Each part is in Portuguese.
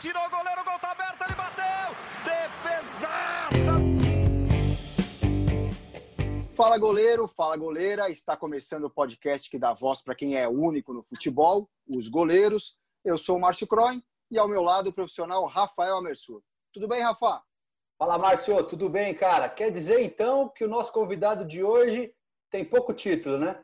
Tirou o goleiro, o gol tá aberto, ele bateu! Defesaça! Fala goleiro, fala goleira. Está começando o podcast que dá voz para quem é único no futebol, os goleiros. Eu sou o Márcio Croin e ao meu lado o profissional Rafael Amersur. Tudo bem, Rafa? Fala, Márcio, tudo bem, cara? Quer dizer então que o nosso convidado de hoje tem pouco título, né?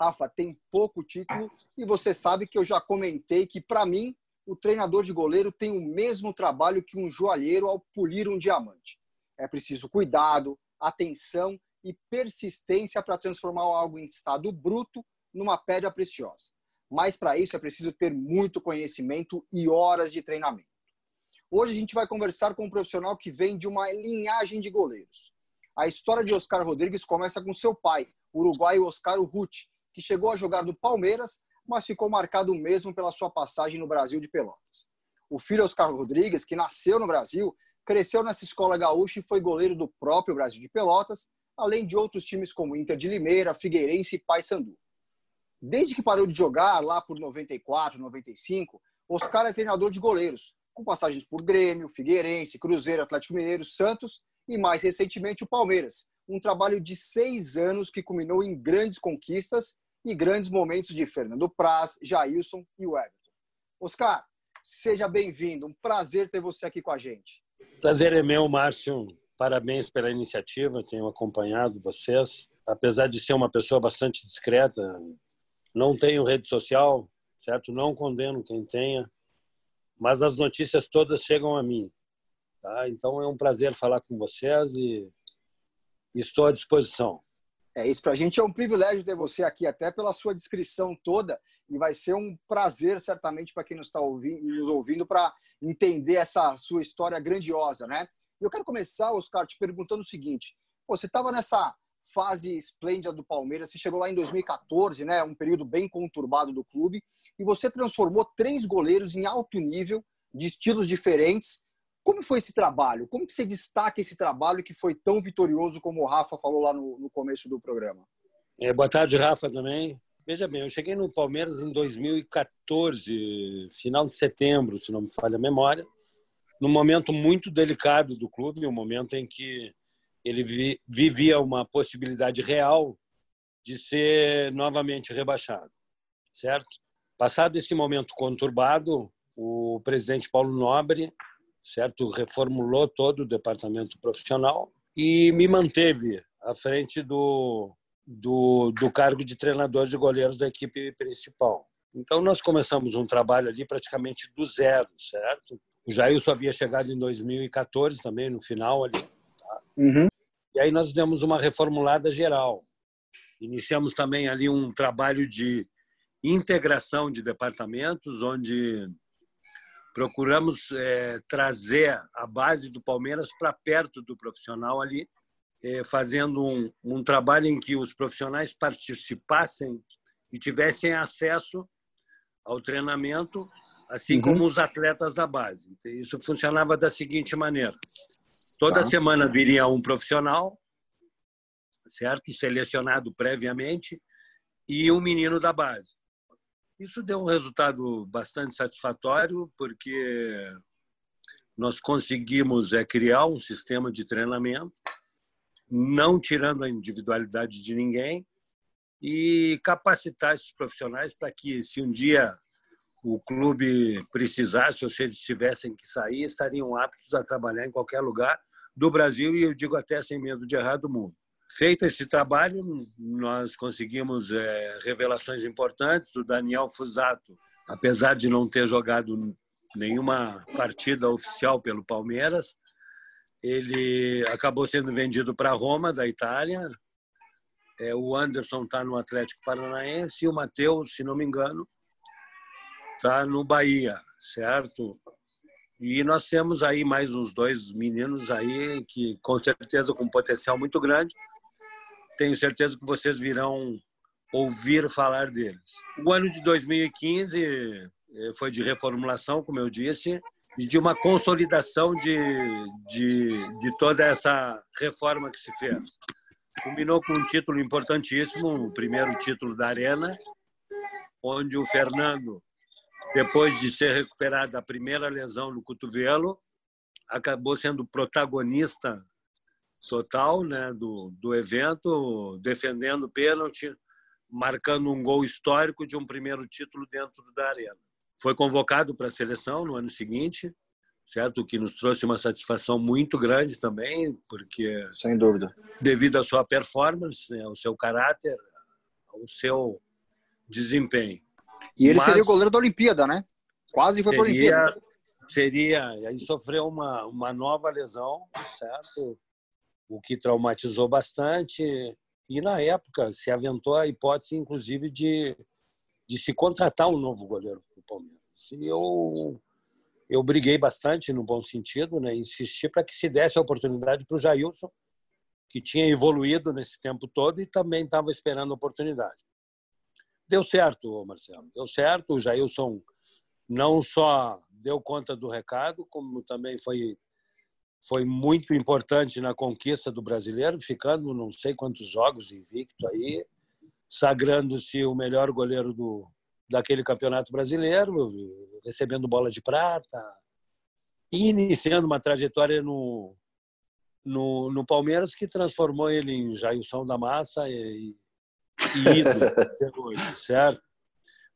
Rafa, tem pouco título e você sabe que eu já comentei que para mim o treinador de goleiro tem o mesmo trabalho que um joalheiro ao polir um diamante. É preciso cuidado, atenção e persistência para transformar algo em estado bruto numa pedra preciosa. Mas para isso é preciso ter muito conhecimento e horas de treinamento. Hoje a gente vai conversar com um profissional que vem de uma linhagem de goleiros. A história de Oscar Rodrigues começa com seu pai, o uruguaio Oscar Ruth, que chegou a jogar no Palmeiras mas ficou marcado mesmo pela sua passagem no Brasil de Pelotas. O filho Oscar Rodrigues, que nasceu no Brasil, cresceu nessa escola gaúcha e foi goleiro do próprio Brasil de Pelotas, além de outros times como Inter de Limeira, Figueirense e Paysandu. Desde que parou de jogar, lá por 94, 95, Oscar é treinador de goleiros, com passagens por Grêmio, Figueirense, Cruzeiro, Atlético Mineiro, Santos e, mais recentemente, o Palmeiras. Um trabalho de seis anos que culminou em grandes conquistas e grandes momentos de Fernando Praz, Jailson e o Everton. Oscar, seja bem-vindo. Um prazer ter você aqui com a gente. Prazer é meu, Márcio. Parabéns pela iniciativa. Tenho acompanhado vocês. Apesar de ser uma pessoa bastante discreta, não tenho rede social, certo? Não condeno quem tenha, mas as notícias todas chegam a mim. Tá? Então é um prazer falar com vocês e estou à disposição. É isso, para a gente é um privilégio ter você aqui, até pela sua descrição toda, e vai ser um prazer, certamente, para quem nos está ouvindo, nos ouvindo, para entender essa sua história grandiosa, né? Eu quero começar, Oscar, te perguntando o seguinte: você estava nessa fase esplêndida do Palmeiras, você chegou lá em 2014, né? Um período bem conturbado do clube, e você transformou três goleiros em alto nível, de estilos diferentes, como foi esse trabalho? Como que você destaca esse trabalho que foi tão vitorioso como o Rafa falou lá no, no começo do programa? É, boa tarde, Rafa, também. Veja bem, eu cheguei no Palmeiras em 2014, final de setembro, se não me falha a memória, num momento muito delicado do clube, um momento em que ele vi, vivia uma possibilidade real de ser novamente rebaixado, certo? Passado esse momento conturbado, o presidente Paulo Nobre certo? Reformulou todo o departamento profissional e me manteve à frente do, do, do cargo de treinador de goleiros da equipe principal. Então, nós começamos um trabalho ali praticamente do zero, certo? O Jailson havia chegado em 2014 também, no final ali. Tá? Uhum. E aí nós demos uma reformulada geral. Iniciamos também ali um trabalho de integração de departamentos, onde procuramos é, trazer a base do Palmeiras para perto do profissional ali, é, fazendo um, um, trabalho em que os profissionais participassem e tivessem acesso ao treinamento, assim uhum. como os atletas da base. Isso funcionava da seguinte maneira: toda tá. semana viria um profissional, certo, selecionado previamente, e um menino da base. Isso deu um resultado bastante satisfatório, porque nós conseguimos é, criar um sistema de treinamento, não tirando a individualidade de ninguém, e capacitar esses profissionais para que, se um dia o clube precisasse ou se eles tivessem que sair, estariam aptos a trabalhar em qualquer lugar do Brasil e eu digo até sem medo de errar do mundo. Feito esse trabalho, nós conseguimos é, revelações importantes. O Daniel Fusato, apesar de não ter jogado nenhuma partida oficial pelo Palmeiras, ele acabou sendo vendido para Roma, da Itália. É, o Anderson está no Atlético Paranaense e o Matheus, se não me engano, está no Bahia, certo? E nós temos aí mais uns dois meninos aí que com certeza com potencial muito grande tenho certeza que vocês virão ouvir falar deles. O ano de 2015 eh, foi de reformulação, como eu disse, e de uma consolidação de, de, de toda essa reforma que se fez. Combinou com um título importantíssimo, o primeiro título da Arena, onde o Fernando depois de ser recuperado da primeira lesão no cotovelo, acabou sendo protagonista total né, do, do evento, defendendo pênalti, marcando um gol histórico de um primeiro título dentro da arena. Foi convocado para a seleção no ano seguinte, certo? O que nos trouxe uma satisfação muito grande também, porque sem dúvida, devido à sua performance, né, ao seu caráter, ao seu desempenho. E ele Mas, seria o goleiro da Olimpíada, né? Quase foi para a Olimpíada. Seria, aí sofreu uma, uma nova lesão, certo? O que traumatizou bastante. E na época se aventou a hipótese, inclusive, de, de se contratar um novo goleiro para o Palmeiras. E eu, eu briguei bastante, no bom sentido, né? insisti para que se desse a oportunidade para o Jailson, que tinha evoluído nesse tempo todo e também estava esperando a oportunidade. Deu certo, Marcelo, deu certo. O Jailson não só deu conta do recado, como também foi foi muito importante na conquista do brasileiro, ficando não sei quantos jogos invicto aí, sagrando-se o melhor goleiro do daquele campeonato brasileiro, recebendo bola de prata e iniciando uma trajetória no no, no Palmeiras que transformou ele em Jailson da Massa e, e ídolo, certo?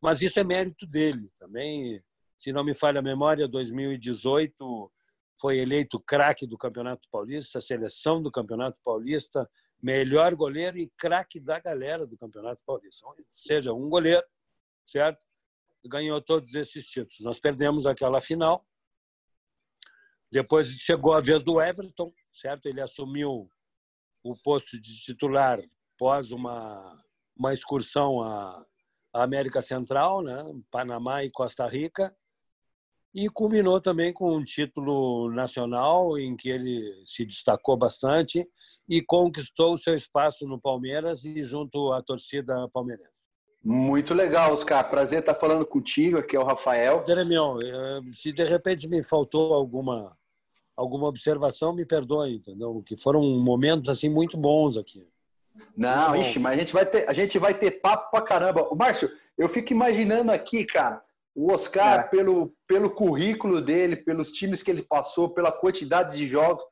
Mas isso é mérito dele também. Se não me falha a memória, 2018 foi eleito craque do Campeonato Paulista, seleção do Campeonato Paulista, melhor goleiro e craque da galera do Campeonato Paulista. Ou seja, um goleiro, certo? Ganhou todos esses títulos. Nós perdemos aquela final. Depois chegou a vez do Everton, certo? Ele assumiu o posto de titular após uma uma excursão à, América Central, né? Panamá e Costa Rica, e culminou também com um título nacional em que ele se destacou bastante e conquistou o seu espaço no Palmeiras e junto à torcida palmeirense. Muito legal, Oscar. Prazer estar falando contigo. Aqui é o Rafael. Jeremião, eh, se de repente me faltou alguma alguma observação, me perdoe, entendeu? Que foram momentos assim muito bons aqui. Não, ixi, mas a gente vai ter, a gente vai ter papo pra caramba. O Márcio, eu fico imaginando aqui, cara, o Oscar, é. pelo, pelo currículo dele, pelos times que ele passou, pela quantidade de jogos.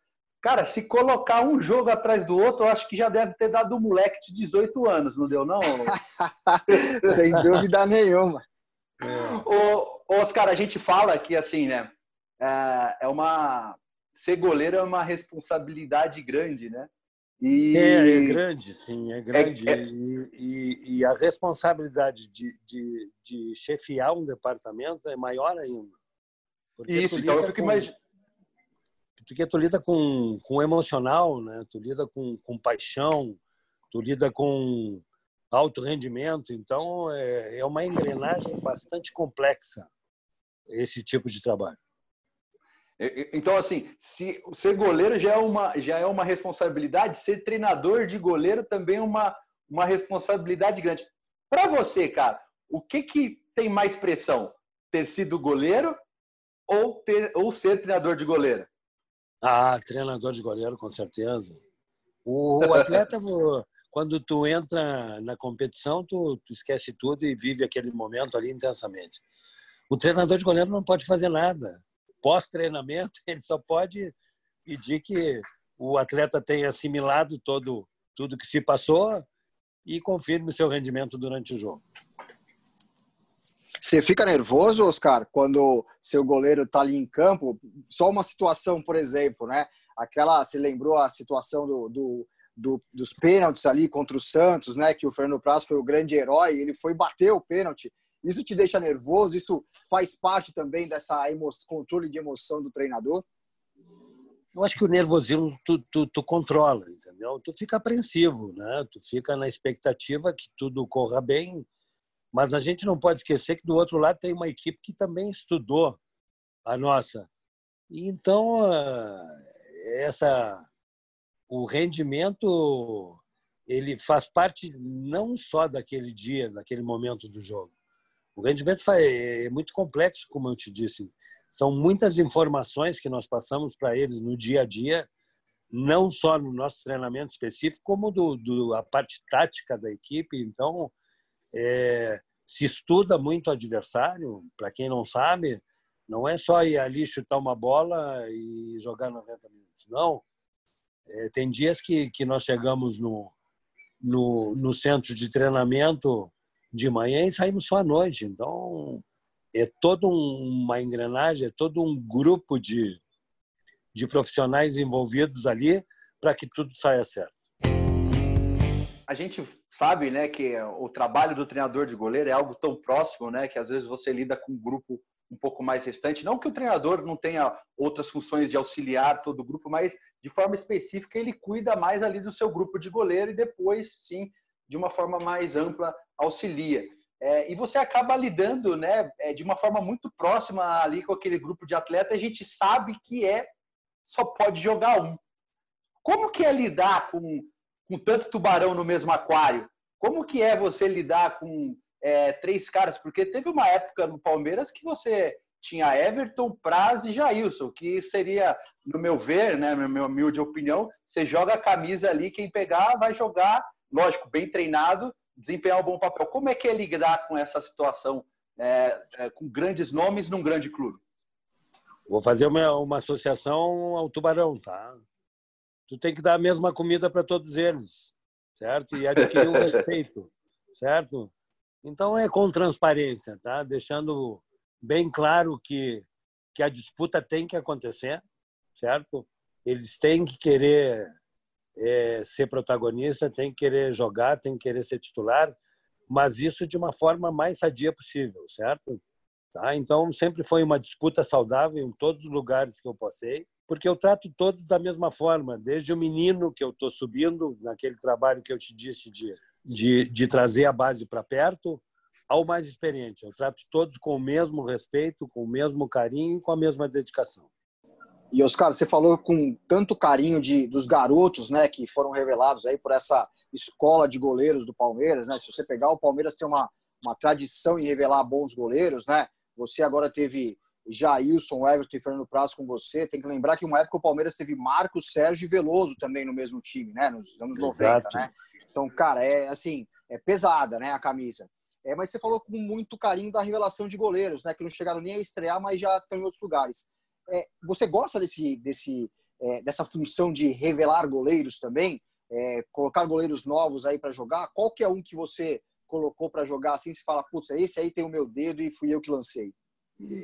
Cara, se colocar um jogo atrás do outro, eu acho que já deve ter dado um moleque de 18 anos, não deu, não? Sem dúvida nenhuma. É. Oscar, a gente fala que, assim, né? É, é uma. Ser goleiro é uma responsabilidade grande, né? E... É, é grande, sim, é grande. É, é... E, e, e, a responsabilidade de, de, de, chefiar um departamento é maior ainda. Porque Isso, então eu fico imaginando. Porque tu lida com, com emocional, né? tu lida com, com paixão, tu lida com alto rendimento, então é, é uma engrenagem bastante complexa esse tipo de trabalho. Então, assim, se ser goleiro já é uma, já é uma responsabilidade, ser treinador de goleiro também é uma, uma responsabilidade grande. Para você, cara, o que, que tem mais pressão? Ter sido goleiro ou, ter, ou ser treinador de goleiro? Ah, treinador de goleiro, com certeza. O, o atleta, quando tu entra na competição, tu, tu esquece tudo e vive aquele momento ali intensamente. O treinador de goleiro não pode fazer nada pós-treinamento, ele só pode pedir que o atleta tenha assimilado todo tudo que se passou e confirme seu rendimento durante o jogo. Você fica nervoso, Oscar, quando seu goleiro está ali em campo? Só uma situação, por exemplo, né? Aquela, você lembrou a situação do, do, do, dos pênaltis ali contra o Santos, né? Que o Fernando Praz foi o grande herói, ele foi bater o pênalti. Isso te deixa nervoso? Isso faz parte também dessa controle de emoção do treinador? Eu acho que o nervosismo tu, tu, tu, controla, entendeu? Tu fica apreensivo, né? Tu fica na expectativa que tudo corra bem, mas a gente não pode esquecer que do outro lado tem uma equipe que também estudou a nossa. E então ah, essa o rendimento ele faz parte não só daquele dia, daquele momento do jogo, o rendimento é muito complexo, como eu te disse. São muitas informações que nós passamos para eles no dia a dia, não só no nosso treinamento específico, como do, do a parte tática da equipe. Então, é, se estuda muito o adversário. Para quem não sabe, não é só ir ali chutar uma bola e jogar 90 minutos. Não. É, tem dias que, que nós chegamos no, no, no centro de treinamento de manhã e saímos só à noite. Então, é toda uma engrenagem, é todo um grupo de, de profissionais envolvidos ali para que tudo saia certo. A gente sabe, né, que o trabalho do treinador de goleiro é algo tão próximo, né, que às vezes você lida com um grupo um pouco mais restante. Não que o treinador não tenha outras funções de auxiliar todo o grupo, mas de forma específica ele cuida mais ali do seu grupo de goleiro e depois, sim, de uma forma mais ampla, auxilia. É, e você acaba lidando né, é, de uma forma muito próxima ali com aquele grupo de atleta, a gente sabe que é só pode jogar um. Como que é lidar com, com tanto tubarão no mesmo aquário? Como que é você lidar com é, três caras, porque teve uma época no Palmeiras que você tinha Everton, Praz e Jailson, que seria, no meu ver, né, na minha humilde opinião, você joga a camisa ali, quem pegar vai jogar, lógico, bem treinado, desempenhar um bom papel. Como é que é lidar com essa situação, é, é, com grandes nomes num grande clube? Vou fazer uma, uma associação ao Tubarão, tá? Tu tem que dar a mesma comida para todos eles, certo? E adquirir o respeito, certo? Então é com transparência, tá? Deixando bem claro que que a disputa tem que acontecer, certo? Eles têm que querer é, ser protagonista, têm que querer jogar, têm que querer ser titular, mas isso de uma forma mais sadia possível, certo? Tá? Então sempre foi uma disputa saudável em todos os lugares que eu passei, porque eu trato todos da mesma forma, desde o menino que eu estou subindo naquele trabalho que eu te disse de de, de trazer a base para perto ao mais experiente. Eu trato todos com o mesmo respeito, com o mesmo carinho e com a mesma dedicação. E Oscar, você falou com tanto carinho de dos garotos, né, que foram revelados aí por essa escola de goleiros do Palmeiras, né? Se você pegar o Palmeiras tem uma uma tradição em revelar bons goleiros, né? Você agora teve Jailson, Everton e Fernando Praz com você. Tem que lembrar que uma época o Palmeiras teve Marcos, Sérgio e Veloso também no mesmo time, né? Nos anos Exato. 90, né? Então, cara, é assim, é pesada, né, a camisa. É, mas você falou com muito carinho da revelação de goleiros, né, que não chegaram nem a estrear, mas já estão em outros lugares. É, você gosta desse, desse, é, dessa função de revelar goleiros também? É, colocar goleiros novos aí para jogar? Qual que é um que você colocou para jogar assim? Se fala, putz, esse aí tem o meu dedo e fui eu que lancei.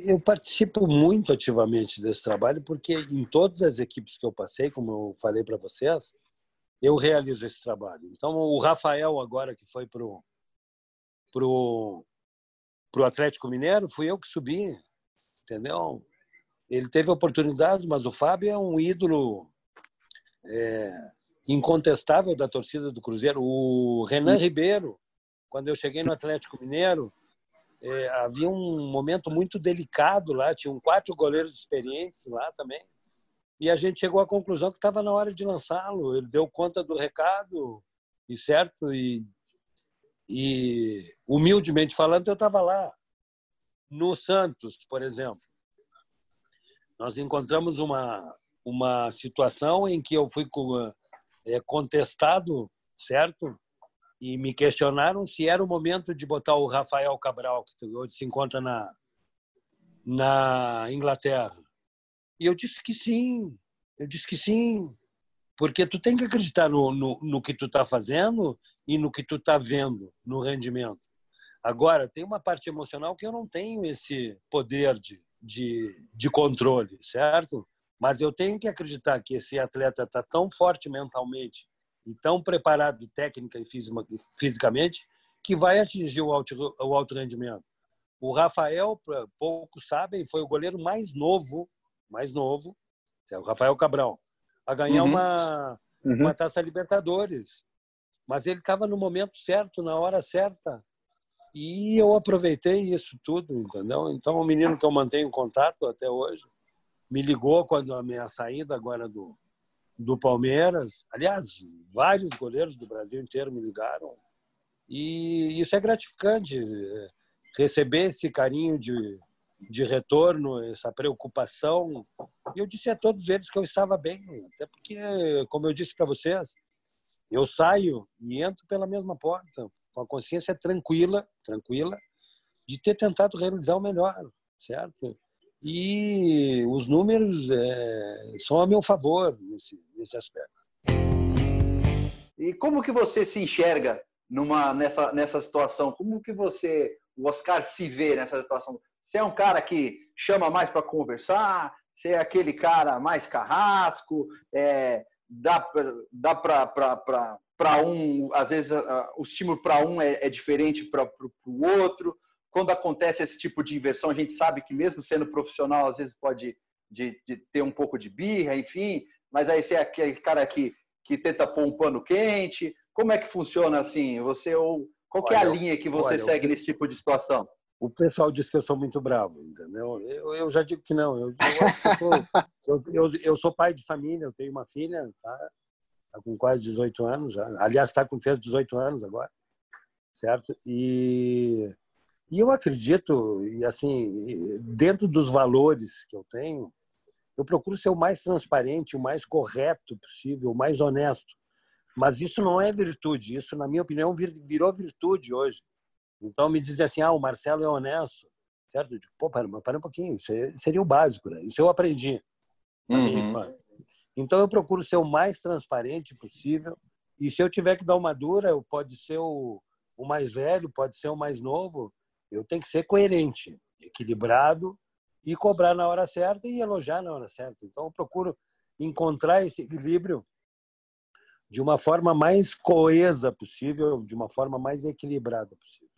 Eu participo muito ativamente desse trabalho porque em todas as equipes que eu passei, como eu falei para vocês, eu realizo esse trabalho. Então, o Rafael, agora que foi para o pro, pro Atlético Mineiro, fui eu que subi, entendeu? Ele teve oportunidades, mas o Fábio é um ídolo é, incontestável da torcida do Cruzeiro. O Renan Ribeiro, quando eu cheguei no Atlético Mineiro, é, havia um momento muito delicado lá, tinham quatro goleiros experientes lá também e a gente chegou à conclusão que estava na hora de lançá-lo. Ele deu conta do recado, e certo, e, e humildemente falando, eu estava lá. No Santos, por exemplo, nós encontramos uma, uma situação em que eu fui é, contestado, certo? E me questionaram se era o momento de botar o Rafael Cabral, que hoje se encontra na, na Inglaterra. E eu disse que sim. Eu disse que sim. Porque tu tem que acreditar no, no, no que tu está fazendo e no que tu está vendo, no rendimento. Agora, tem uma parte emocional que eu não tenho esse poder de, de, de controle, certo? Mas eu tenho que acreditar que esse atleta está tão forte mentalmente e tão preparado técnica e fisicamente que vai atingir o alto, o alto rendimento. O Rafael, poucos sabem, foi o goleiro mais novo mais novo, é o Rafael Cabral, a ganhar uhum. uma, uhum. uma taça Libertadores. Mas ele estava no momento certo, na hora certa. E eu aproveitei isso tudo, entendeu? Então, o menino que eu mantenho contato até hoje me ligou quando a minha saída agora do, do Palmeiras. Aliás, vários goleiros do Brasil inteiro me ligaram. E isso é gratificante, é, receber esse carinho de, de retorno, essa preocupação. E eu disse a todos eles que eu estava bem, até porque, como eu disse para vocês, eu saio e entro pela mesma porta, com a consciência tranquila, tranquila, de ter tentado realizar o melhor, certo? E os números é, são a meu favor nesse, nesse aspecto. E como que você se enxerga numa, nessa, nessa situação? Como que você, o Oscar, se vê nessa situação? Você é um cara que chama mais para conversar? Você é aquele cara mais carrasco? É, dá dá para um, às vezes o estímulo para um é, é diferente para o outro? quando acontece esse tipo de inversão, a gente sabe que mesmo sendo profissional, às vezes pode de, de ter um pouco de birra, enfim, mas aí você é aquele cara que, que tenta pôr um pano quente. Como é que funciona assim? Você ou qual olha, é a linha que você olha, segue nesse tipo de situação? O pessoal diz que eu sou muito bravo, entendeu? Eu, eu já digo que não. Eu, eu, eu, eu, sou pai de família, eu tenho uma filha, tá? Tá com quase 18 anos já. Aliás, está com fez 18 anos agora, certo? E e eu acredito, e assim, dentro dos valores que eu tenho, eu procuro ser o mais transparente, o mais correto possível, o mais honesto. Mas isso não é virtude, isso, na minha opinião, virou virtude hoje. Então me dizem assim: ah, o Marcelo é honesto, certo? Eu digo, pô, para, para um pouquinho, isso seria o básico, né? Isso eu aprendi na uhum. minha infância. Então eu procuro ser o mais transparente possível. E se eu tiver que dar uma dura, pode ser o, o mais velho, pode ser o mais novo, eu tenho que ser coerente, equilibrado e cobrar na hora certa e elogiar na hora certa. Então, eu procuro encontrar esse equilíbrio de uma forma mais coesa possível, de uma forma mais equilibrada possível.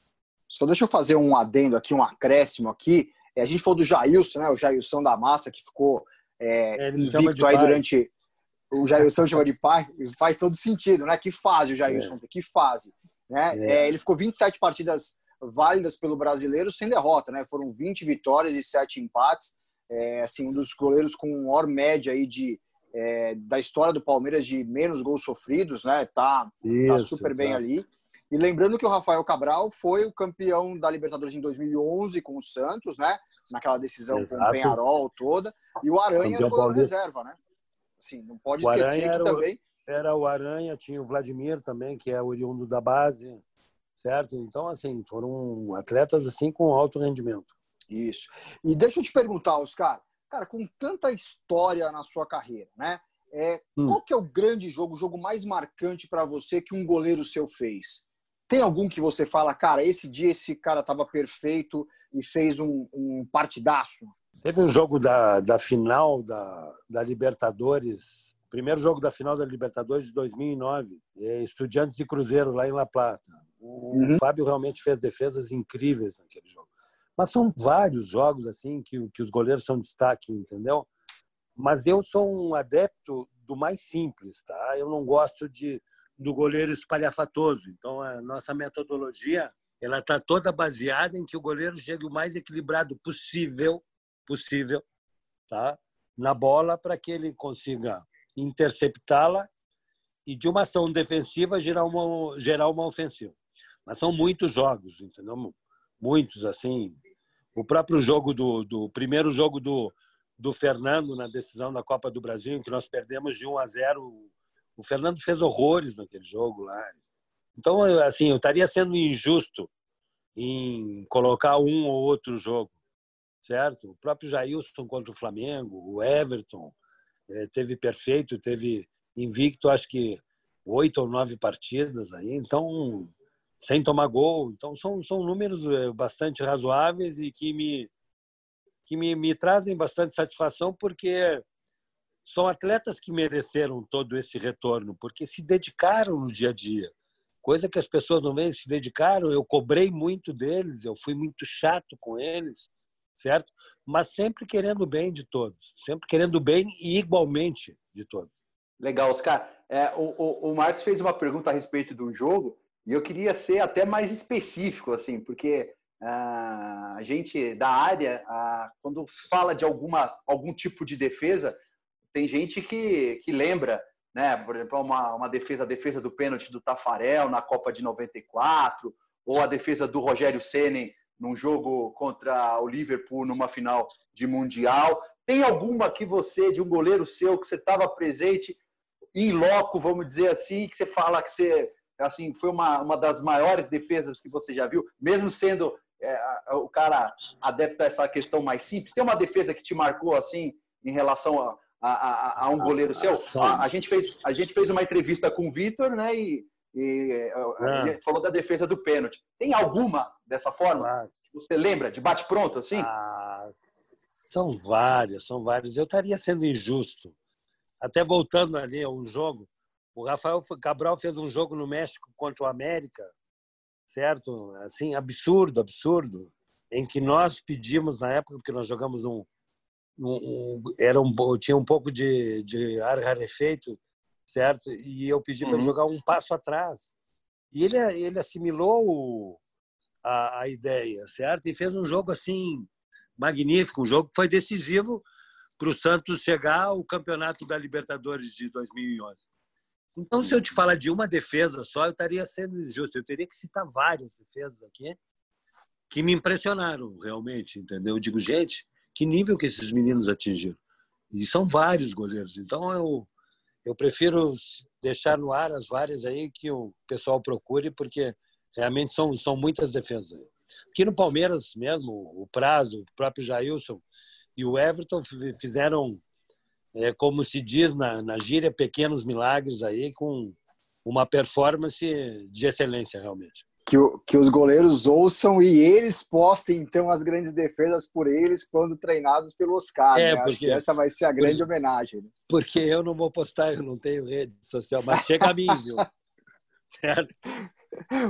Só deixa eu fazer um adendo aqui, um acréscimo aqui. É, a gente falou do Jailson, né? O Jailson da Massa, que ficou é, é, invicto aí pai. durante. O Jailson chama de pai, faz todo sentido, né? Que fase o Jailson é. que fase. Né? É. é ele ficou 27 partidas válidas pelo brasileiro sem derrota, né? Foram 20 vitórias e 7 empates. É, assim, um dos goleiros com maior média aí de, é, da história do Palmeiras de menos gols sofridos, né? Tá, Isso, tá super exato. bem ali. E lembrando que o Rafael Cabral foi o campeão da Libertadores em 2011 com o Santos, né? Naquela decisão exato. com o Penharol toda. E o Aranha era o goleiro reserva, né? Assim, não pode o esquecer que também... Era o Aranha, tinha o Vladimir também, que é oriundo da base certo? Então, assim, foram atletas assim com alto rendimento. Isso. E deixa eu te perguntar, Oscar, cara, com tanta história na sua carreira, né? É, hum. Qual que é o grande jogo, o jogo mais marcante para você que um goleiro seu fez? Tem algum que você fala, cara, esse dia esse cara estava perfeito e fez um, um, partidaço? Teve um jogo da, da final da, da Libertadores, primeiro jogo da final da Libertadores de 2009, é Estudiantes de Cruzeiro, lá em La Plata. O uhum. Fábio realmente fez defesas incríveis naquele jogo. Mas são vários jogos assim que, que os goleiros são destaque, entendeu? Mas eu sou um adepto do mais simples, tá? Eu não gosto de do goleiro espalhafatoso. Então a nossa metodologia ela está toda baseada em que o goleiro chegue o mais equilibrado possível, possível, tá? Na bola para que ele consiga interceptá-la e de uma ação defensiva gerar uma gerar uma ofensiva. Mas são muitos jogos, entendeu? Muitos, assim. O próprio jogo do, do primeiro jogo do, do Fernando na decisão da Copa do Brasil, em que nós perdemos de 1 a 0. O Fernando fez horrores naquele jogo lá. Então, assim, eu estaria sendo injusto em colocar um ou outro jogo, certo? O próprio Jailson contra o Flamengo, o Everton, eh, teve perfeito, teve invicto, acho que oito ou nove partidas aí. Então, sem tomar gol. Então, são, são números eh, bastante razoáveis e que me, que me, me trazem bastante satisfação, porque são atletas que mereceram todo esse retorno, porque se dedicaram no dia a dia. Coisa que as pessoas não veem, se dedicaram. Eu cobrei muito deles, eu fui muito chato com eles, certo? Mas sempre querendo bem de todos, sempre querendo bem e igualmente de todos. Legal, Oscar. É, o, o, o Márcio fez uma pergunta a respeito do jogo e eu queria ser até mais específico, assim, porque uh, a gente da área, uh, quando fala de alguma, algum tipo de defesa, tem gente que, que lembra, né? Por exemplo, uma, uma defesa, a defesa do pênalti do Tafarel na Copa de 94, ou a defesa do Rogério Ceni num jogo contra o Liverpool numa final de Mundial. Tem alguma que você, de um goleiro seu, que você estava presente em loco, vamos dizer assim, que você fala que você assim, foi uma, uma das maiores defesas que você já viu, mesmo sendo é, o cara adepta a essa questão mais simples? Tem uma defesa que te marcou assim em relação a, a, a, a um goleiro seu? A, a, gente fez, a gente fez uma entrevista com o Vitor, né? E, e ah. falou da defesa do pênalti. Tem alguma dessa forma? Claro. Você lembra de bate pronto assim? Ah, são várias, são várias. Eu estaria sendo injusto. Até voltando ali a um jogo, o Rafael Cabral fez um jogo no México contra o América certo? Assim, absurdo, absurdo, em que nós pedimos na época, porque nós jogamos um, um, era um tinha um pouco de, de ar rarefeito, certo? E eu pedi uhum. para ele jogar um passo atrás. E ele ele assimilou o, a, a ideia, certo? E fez um jogo assim magnífico, um jogo que foi decisivo para o Santos chegar ao campeonato da Libertadores de 2011. Então, se eu te falar de uma defesa só, eu estaria sendo injusto. Eu teria que citar várias defesas aqui que me impressionaram realmente, entendeu? Eu digo, gente, que nível que esses meninos atingiram. E são vários goleiros. Então, eu, eu prefiro deixar no ar as várias aí que o pessoal procure, porque realmente são, são muitas defesas. Aqui no Palmeiras mesmo, o Prazo, o próprio Jailson e o Everton fizeram é, como se diz na, na gíria, pequenos milagres aí com uma performance de excelência realmente. Que, que os goleiros ouçam e eles postem então as grandes defesas por eles quando treinados pelo Oscar. É, né? porque essa vai ser a grande porque, homenagem. Né? Porque eu não vou postar, eu não tenho rede social, mas chega a mim, viu? certo?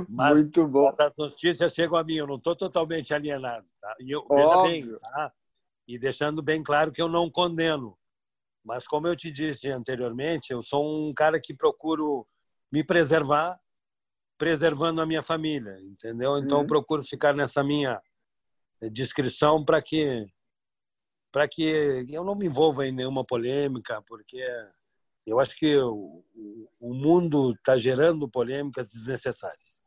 Mas Muito bom. As notícias chegam a mim, eu não estou totalmente alienado. Tá? E eu, veja bem, tá? e deixando bem claro que eu não condeno mas como eu te disse anteriormente, eu sou um cara que procuro me preservar, preservando a minha família, entendeu? Então uhum. procuro ficar nessa minha descrição para que para que eu não me envolva em nenhuma polêmica, porque eu acho que o, o mundo está gerando polêmicas desnecessárias.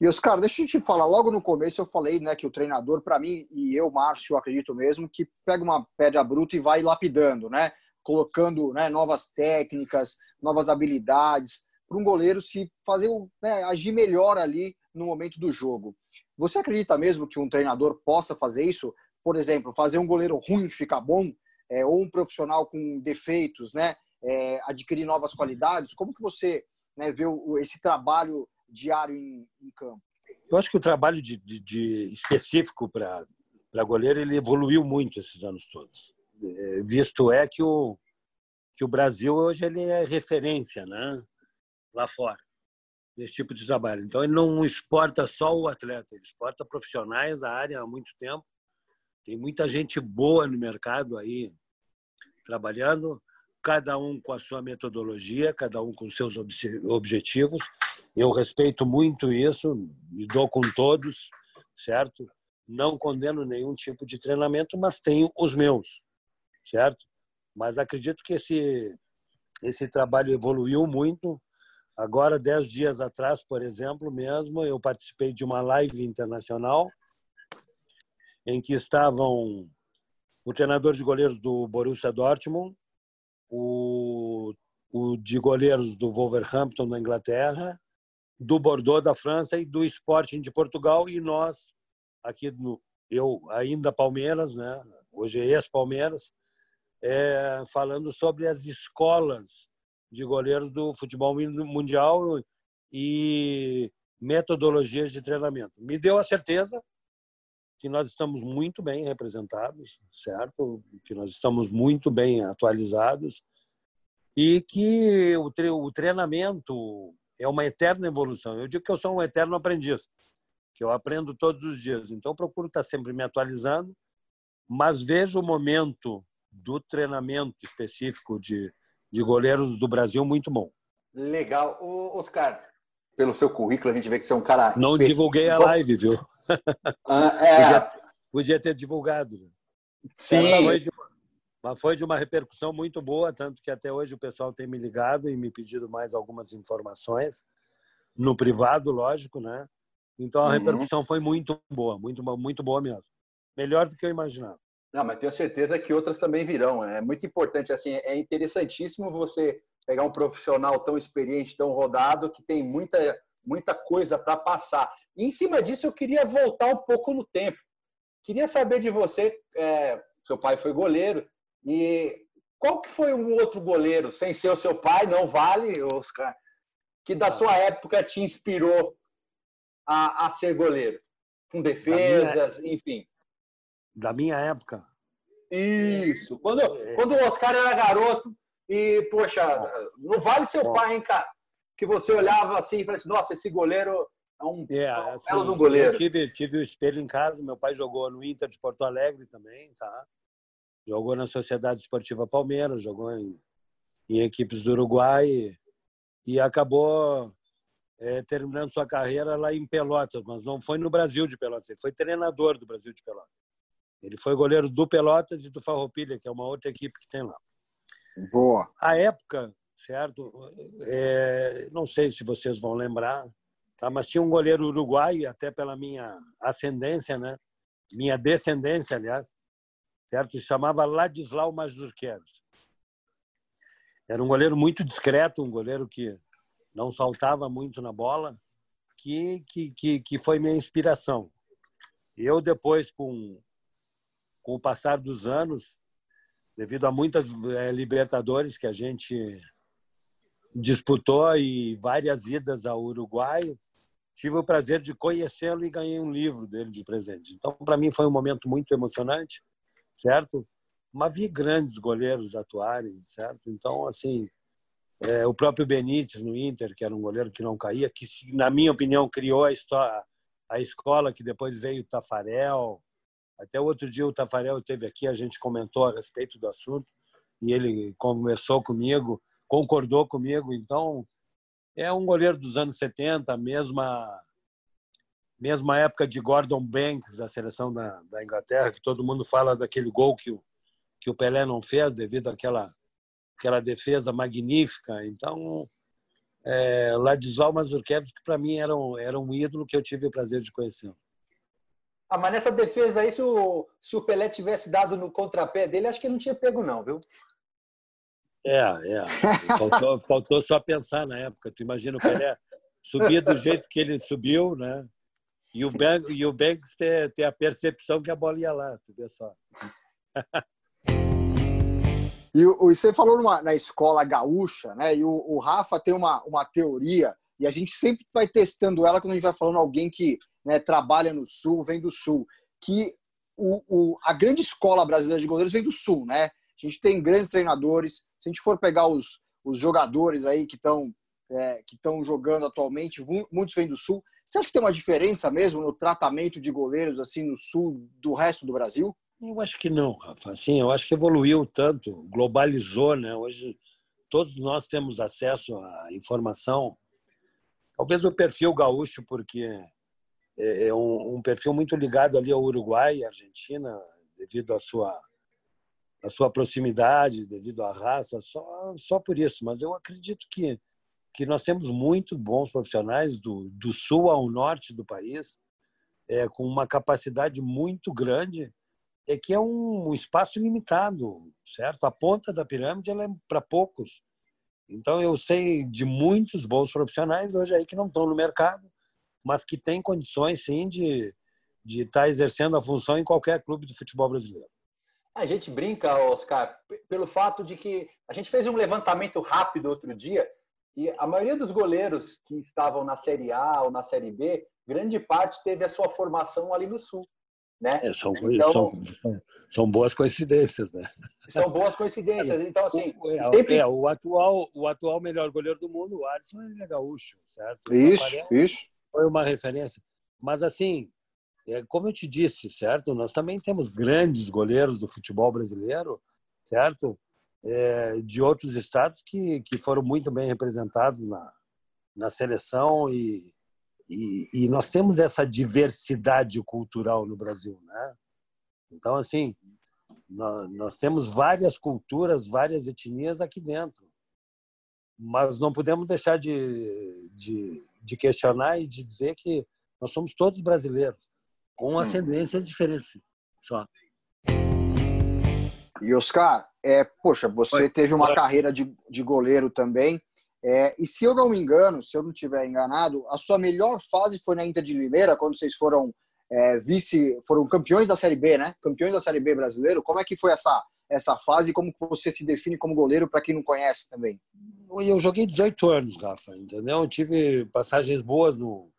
E Oscar, deixa eu te falar, logo no começo eu falei né, que o treinador, para mim, e eu, Márcio, acredito mesmo, que pega uma pedra bruta e vai lapidando, né? Colocando né, novas técnicas, novas habilidades, para um goleiro se fazer né, agir melhor ali no momento do jogo. Você acredita mesmo que um treinador possa fazer isso? Por exemplo, fazer um goleiro ruim ficar bom, é, ou um profissional com defeitos, né, é, adquirir novas qualidades? Como que você né, vê esse trabalho diário em, em campo? Eu acho que o trabalho de, de, de específico para goleiro ele evoluiu muito esses anos todos. É, visto é que o, que o Brasil hoje ele é referência né? Lá fora nesse tipo de trabalho. Então ele não exporta só o atleta, ele exporta profissionais da área há muito tempo. Tem muita gente boa no mercado aí trabalhando, cada um com a sua metodologia, cada um com seus objetivos. Eu respeito muito isso, me dou com todos, certo? Não condeno nenhum tipo de treinamento, mas tenho os meus, certo? Mas acredito que esse esse trabalho evoluiu muito. Agora, dez dias atrás, por exemplo, mesmo, eu participei de uma live internacional em que estavam o treinador de goleiros do Borussia Dortmund, o, o de goleiros do Wolverhampton da Inglaterra do Bordeaux da França e do Sporting de Portugal e nós aqui no eu ainda Palmeiras, né? Hoje é ex-Palmeiras, é, falando sobre as escolas de goleiros do futebol mundial e metodologias de treinamento. Me deu a certeza que nós estamos muito bem representados, certo? Que nós estamos muito bem atualizados e que o treinamento é uma eterna evolução. Eu digo que eu sou um eterno aprendiz, que eu aprendo todos os dias. Então, procuro estar sempre me atualizando, mas vejo o momento do treinamento específico de, de goleiros do Brasil muito bom. Legal. O Oscar, pelo seu currículo, a gente vê que você é um cara. Não específico. divulguei a live, viu? Ah, é... podia, podia, ter divulgado. Sim. Mas foi de uma repercussão muito boa, tanto que até hoje o pessoal tem me ligado e me pedido mais algumas informações, no privado, lógico, né? Então a uhum. repercussão foi muito boa, muito, muito boa mesmo. Melhor do que eu imaginava. Não, mas tenho certeza que outras também virão. É muito importante, assim, é interessantíssimo você pegar um profissional tão experiente, tão rodado, que tem muita, muita coisa para passar. E em cima disso, eu queria voltar um pouco no tempo. Queria saber de você, é, seu pai foi goleiro, e qual que foi um outro goleiro, sem ser o seu pai, não vale, Oscar, que da sua época te inspirou a, a ser goleiro? Com defesas, minha, enfim. Da minha época? Isso. Quando, é. quando o Oscar era garoto e, poxa, não vale seu Bom. pai, hein, cara? Que você olhava assim e falava assim, nossa, esse goleiro é um é, assim, belo goleiro. Eu tive, tive o espelho em casa, meu pai jogou no Inter de Porto Alegre também, tá? Jogou na Sociedade Esportiva Palmeiras, jogou em, em equipes do Uruguai e, e acabou é, terminando sua carreira lá em Pelotas, mas não foi no Brasil de Pelotas, ele foi treinador do Brasil de Pelotas. Ele foi goleiro do Pelotas e do Farroupilha, que é uma outra equipe que tem lá. Boa. A época, certo? É, não sei se vocês vão lembrar, tá? mas tinha um goleiro uruguaio, até pela minha ascendência, né? minha descendência, aliás, certo? Se chamava Ladislau Mazurqueiros. Era um goleiro muito discreto, um goleiro que não saltava muito na bola, que, que, que, que foi minha inspiração. Eu, depois, com, com o passar dos anos, devido a muitas é, Libertadores que a gente disputou e várias idas ao Uruguai, tive o prazer de conhecê-lo e ganhei um livro dele de presente. Então, para mim, foi um momento muito emocionante, certo? Mas vi grandes goleiros atuarem, certo? Então, assim, é, o próprio Benítez no Inter, que era um goleiro que não caía, que, na minha opinião, criou a, história, a escola que depois veio o Tafarel. Até o outro dia o Tafarel esteve aqui, a gente comentou a respeito do assunto e ele conversou comigo, concordou comigo. Então, é um goleiro dos anos 70, mesma mesma época de Gordon Banks da seleção da, da Inglaterra, que todo mundo fala daquele gol que o, que o Pelé não fez devido àquela aquela defesa magnífica. Então, é, Ladislau Mazurkiewicz, que para mim era um, era um ídolo que eu tive o prazer de conhecer. Ah, mas nessa defesa aí, se o, se o Pelé tivesse dado no contrapé dele, acho que não tinha pego, não, viu? É, é. Faltou, faltou só pensar na época. Tu imagina o Pelé subir do jeito que ele subiu, né? E o, Banks, e o Banks ter, ter a percepção que a bola ia lá, tu vê só. E, e você falou numa, na escola gaúcha, né? E o, o, Rafa tem uma, uma teoria, e a gente sempre vai testando ela quando a gente vai falando alguém que né, trabalha no Sul, vem do Sul, que o, o, a grande escola brasileira de goleiros vem do Sul, né? A gente tem grandes treinadores. Se a gente for pegar os, os jogadores aí que estão é, que estão jogando atualmente, muitos vêm do Sul. Você acha que tem uma diferença mesmo no tratamento de goleiros assim no Sul do resto do Brasil? Eu acho que não, Rafa. Assim, eu acho que evoluiu tanto, globalizou, né? Hoje todos nós temos acesso à informação. Talvez o perfil gaúcho, porque é, é um, um perfil muito ligado ali ao Uruguai e Argentina, devido à sua à sua proximidade, devido à raça, só só por isso. Mas eu acredito que que nós temos muito bons profissionais do, do sul ao norte do país, é, com uma capacidade muito grande é que é um, espaço limitado, certo? A ponta da pirâmide é para poucos. Então eu sei de muitos bons profissionais hoje aí que não estão no mercado, mas que têm condições sim de de estar tá exercendo a função em qualquer clube do futebol brasileiro. A gente brinca, Oscar, pelo fato de que a gente fez um levantamento rápido outro dia e a maioria dos goleiros que estavam na Série A ou na Série B, grande parte teve a sua formação ali no Sul. Né? É, são, então, são, são, boas coincidências, né? São boas coincidências. Então, assim. É, sempre... é, o, atual, o atual melhor goleiro do mundo, o Alisson, ele é gaúcho, certo? Isso, isso. Foi uma referência. Mas, assim, é, como eu te disse, certo? Nós também temos grandes goleiros do futebol brasileiro, certo? É, de outros estados que, que foram muito bem representados na, na seleção e, e, e, nós temos essa diversidade cultural no Brasil, né? Então, assim, nós, nós temos várias culturas, várias etnias aqui dentro. Mas não podemos deixar de, de, de questionar e de dizer que nós somos todos brasileiros, com hum. ascendências diferentes só. E Oscar, é, poxa, você Oi. teve uma Oi. carreira de, de goleiro também. É, e se eu não me engano, se eu não estiver enganado, a sua melhor fase foi na Inter de Limeira, quando vocês foram é, vice, foram campeões da Série B, né? Campeões da Série B brasileiro. Como é que foi essa essa fase e como você se define como goleiro para quem não conhece também? Eu joguei 18 anos, Rafa, entendeu? Eu tive passagens boas no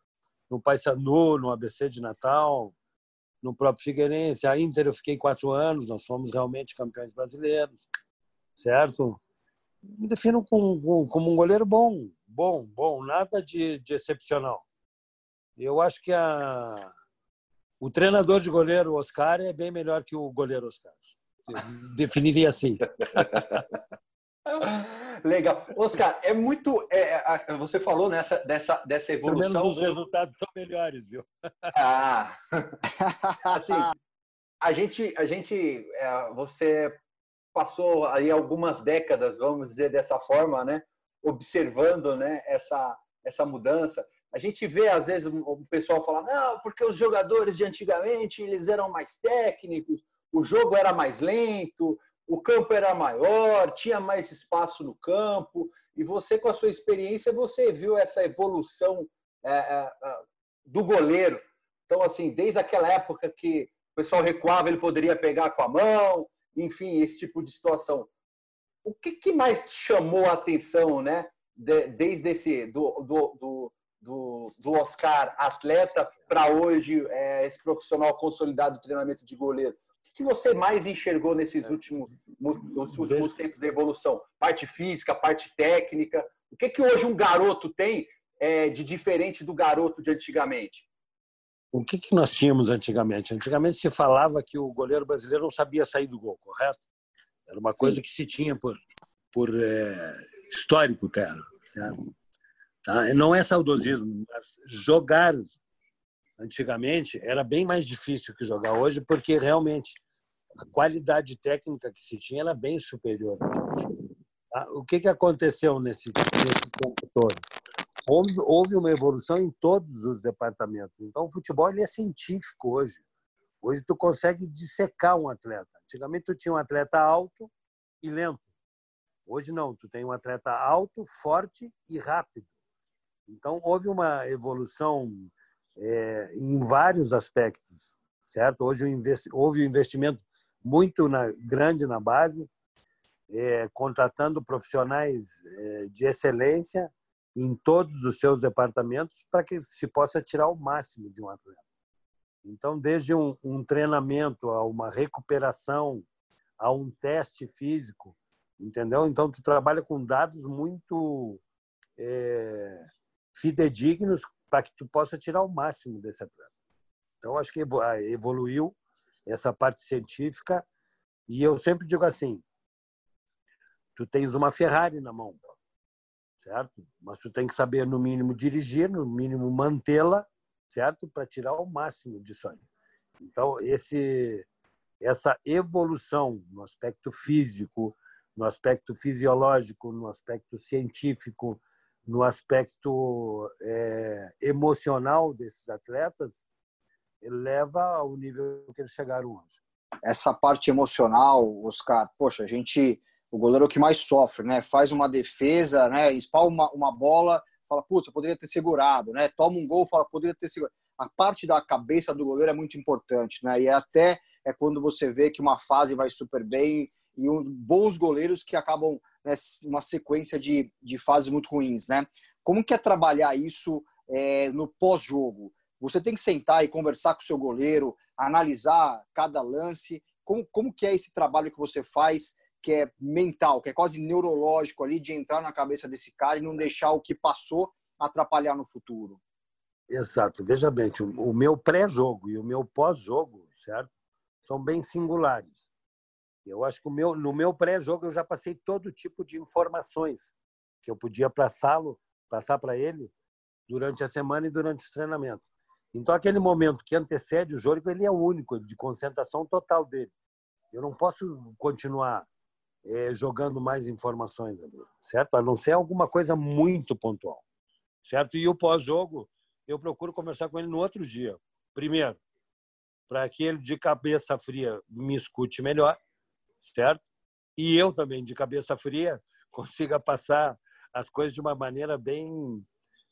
no Paysandu, no ABC de Natal, no próprio Figueirense. A Inter eu fiquei quatro anos, nós fomos realmente campeões brasileiros, certo? Me defino como, como um goleiro bom, bom, bom, nada de, de excepcional. Eu acho que a, o treinador de goleiro Oscar é bem melhor que o goleiro Oscar. Definiria assim. Legal. Oscar, é muito. É, você falou nessa, dessa, dessa evolução. Pelo menos os resultados são melhores, viu? Ah! Assim, a gente. A gente é, você passou aí algumas décadas, vamos dizer dessa forma, né? Observando né, essa, essa mudança. A gente vê, às vezes, o pessoal falar, não, porque os jogadores de antigamente eles eram mais técnicos, o jogo era mais lento, o campo era maior, tinha mais espaço no campo, e você, com a sua experiência, você viu essa evolução é, é, é, do goleiro. Então, assim, desde aquela época que o pessoal recuava, ele poderia pegar com a mão, enfim, esse tipo de situação. O que, que mais te chamou a atenção, né? De, desde esse do, do, do, do, Oscar atleta para hoje é, esse profissional consolidado do treinamento de goleiro? Que você mais enxergou nesses é. últimos, últimos tempos da evolução? Parte física, parte técnica? O que, que hoje um garoto tem é, de diferente do garoto de antigamente? O que, que nós tínhamos antigamente? Antigamente se falava que o goleiro brasileiro não sabia sair do gol, correto? Era uma coisa Sim. que se tinha por, por é, histórico, cara. Tá? Não é saudosismo, mas jogar antigamente era bem mais difícil que jogar hoje, porque realmente a qualidade técnica que se tinha era bem superior. Tá? O que, que aconteceu nesse, nesse todo? Houve, houve uma evolução em todos os departamentos. Então, o futebol ele é científico hoje. Hoje, tu consegue dissecar um atleta. Antigamente, tu tinha um atleta alto e lento. Hoje, não. Tu tem um atleta alto, forte e rápido. Então, houve uma evolução é, em vários aspectos, certo? Hoje houve um investimento muito na, grande na base, é, contratando profissionais é, de excelência em todos os seus departamentos para que se possa tirar o máximo de um atleta. Então, desde um, um treinamento a uma recuperação, a um teste físico, entendeu? Então, tu trabalha com dados muito é, fidedignos para que tu possa tirar o máximo desse atleta. Então, acho que evoluiu essa parte científica e eu sempre digo assim, tu tens uma Ferrari na mão, certo? Mas tu tem que saber, no mínimo, dirigir, no mínimo, mantê-la, certo? Para tirar o máximo disso aí. Então, esse, essa evolução no aspecto físico, no aspecto fisiológico, no aspecto científico, no aspecto é, emocional desses atletas, leva ao nível que eles chegaram hoje. Essa parte emocional, Oscar, poxa, a gente, o goleiro é o que mais sofre, né? Faz uma defesa, né? Espalma uma, uma bola, fala, putz, eu poderia ter segurado, né? Toma um gol, fala, poderia ter segurado. A parte da cabeça do goleiro é muito importante, né? E é até é quando você vê que uma fase vai super bem e uns bons goleiros que acabam né, uma sequência de, de fases muito ruins, né? Como que é trabalhar isso é, no pós-jogo? Você tem que sentar e conversar com o seu goleiro, analisar cada lance. Como, como que é esse trabalho que você faz, que é mental, que é quase neurológico ali, de entrar na cabeça desse cara e não deixar o que passou atrapalhar no futuro? Exato. Veja bem, o meu pré-jogo e o meu pós-jogo, certo? São bem singulares. Eu acho que meu, no meu pré-jogo eu já passei todo tipo de informações que eu podia passá-lo, passar para ele durante a semana e durante os treinamentos. Então aquele momento que antecede o jogo ele é o único de concentração total dele. Eu não posso continuar é, jogando mais informações, certo? A não ser alguma coisa muito pontual, certo? E o pós-jogo eu procuro conversar com ele no outro dia. Primeiro, para que ele de cabeça fria me escute melhor certo? E eu também, de cabeça fria, consiga passar as coisas de uma maneira bem,